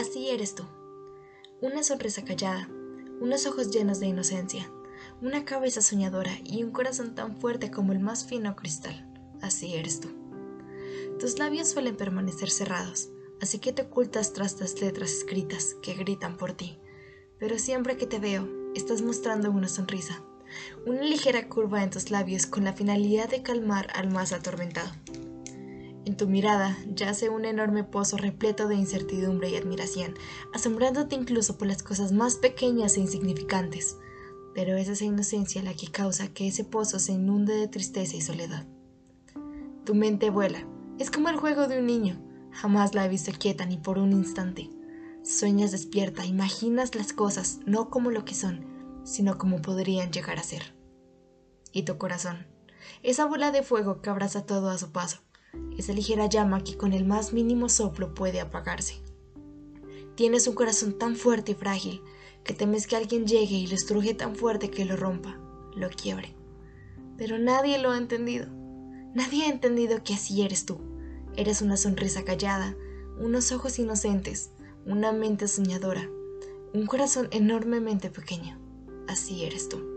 Así eres tú. Una sonrisa callada, unos ojos llenos de inocencia, una cabeza soñadora y un corazón tan fuerte como el más fino cristal. Así eres tú. Tus labios suelen permanecer cerrados, así que te ocultas tras las letras escritas que gritan por ti. Pero siempre que te veo, estás mostrando una sonrisa, una ligera curva en tus labios con la finalidad de calmar al más atormentado. En tu mirada yace un enorme pozo repleto de incertidumbre y admiración, asombrándote incluso por las cosas más pequeñas e insignificantes. Pero es esa inocencia la que causa que ese pozo se inunde de tristeza y soledad. Tu mente vuela, es como el juego de un niño, jamás la he visto quieta ni por un instante. Sueñas despierta, imaginas las cosas no como lo que son, sino como podrían llegar a ser. Y tu corazón, esa bola de fuego que abraza todo a su paso, esa ligera llama que con el más mínimo soplo puede apagarse. Tienes un corazón tan fuerte y frágil que temes que alguien llegue y lo estruje tan fuerte que lo rompa, lo quiebre. Pero nadie lo ha entendido. Nadie ha entendido que así eres tú. Eres una sonrisa callada, unos ojos inocentes, una mente soñadora, un corazón enormemente pequeño. Así eres tú.